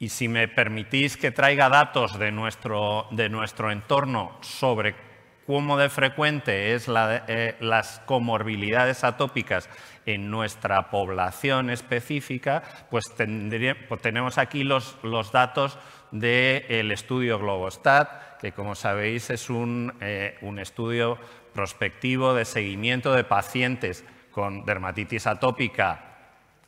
Y si me permitís que traiga datos de nuestro, de nuestro entorno sobre cómo de frecuente es eh, las comorbilidades atópicas en nuestra población específica, pues, pues tenemos aquí los, los datos del estudio Globostat, que como sabéis es un, eh, un estudio prospectivo de seguimiento de pacientes con dermatitis atópica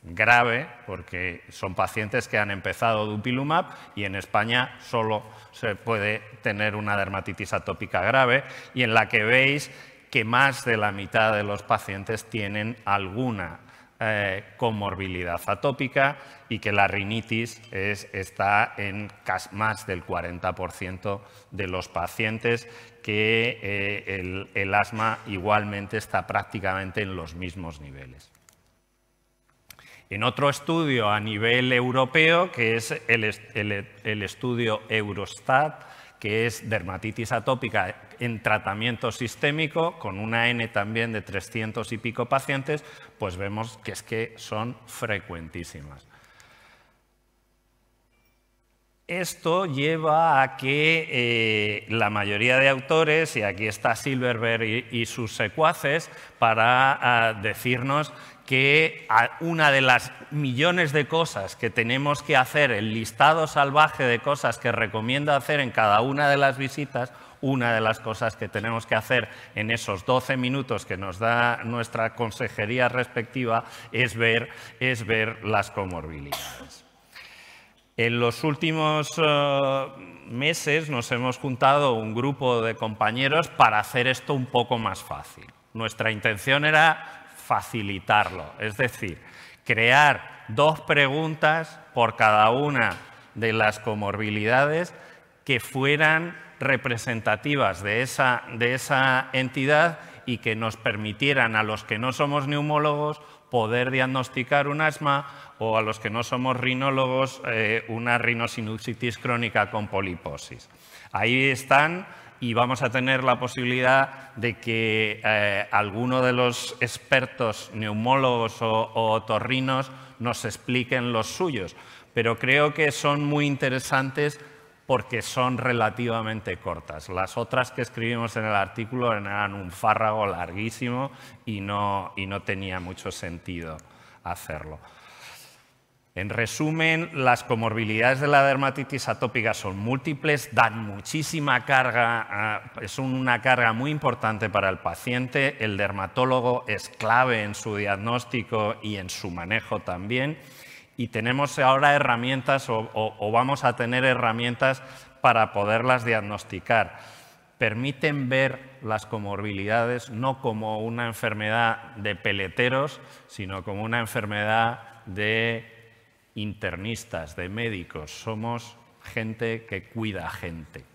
grave, porque son pacientes que han empezado dupilumab y en España solo se puede tener una dermatitis atópica grave y en la que veis que más de la mitad de los pacientes tienen alguna eh, comorbilidad atópica y que la rinitis está en más del 40% de los pacientes, que eh, el, asma igualmente está prácticamente en los mismos niveles. En otro estudio a nivel europeo, que es el estudio Eurostat, que es dermatitis atópica en tratamiento sistémico, con una N también de 300 y pico pacientes, pues vemos que es que son frecuentísimas. Esto lleva a que eh, la mayoría de autores, y aquí está Silverberg y, sus secuaces, para ah, decirnos que una de las millones de cosas que tenemos que hacer, el listado salvaje de cosas que recomienda hacer en cada una de las visitas, una de las cosas que tenemos que hacer en esos 12 minutos que nos da nuestra consejería respectiva es ver, es ver las comorbilidades. En los últimos eh, meses nos hemos juntado un grupo de compañeros para hacer esto un poco más fácil. Nuestra intención era facilitarlo. Es decir, crear dos preguntas por cada una de las comorbilidades que fueran representativas de esa, de esa entidad y que nos permitieran a los que no somos neumólogos poder diagnosticar un asma o a los que no somos rinólogos eh, una rinosinusitis crónica con poliposis. Ahí están y vamos a tener la posibilidad de que eh, alguno de los expertos neumólogos o, otorrinos nos expliquen los suyos. Pero creo que son muy interesantes porque son relativamente cortas. Las otras que escribimos en el artículo eran un fárrago larguísimo y no tenía mucho sentido hacerlo. En resumen, las comorbilidades de la dermatitis atópica son múltiples, dan muchísima carga, ah, es una carga muy importante para el paciente, el dermatólogo es clave en su diagnóstico y en su manejo también, y tenemos ahora herramientas o, vamos a tener herramientas para poderlas diagnosticar. Permiten ver las comorbilidades no como una enfermedad de peleteros, sino como una enfermedad de internistas, de médicos, somos gente que cuida gente.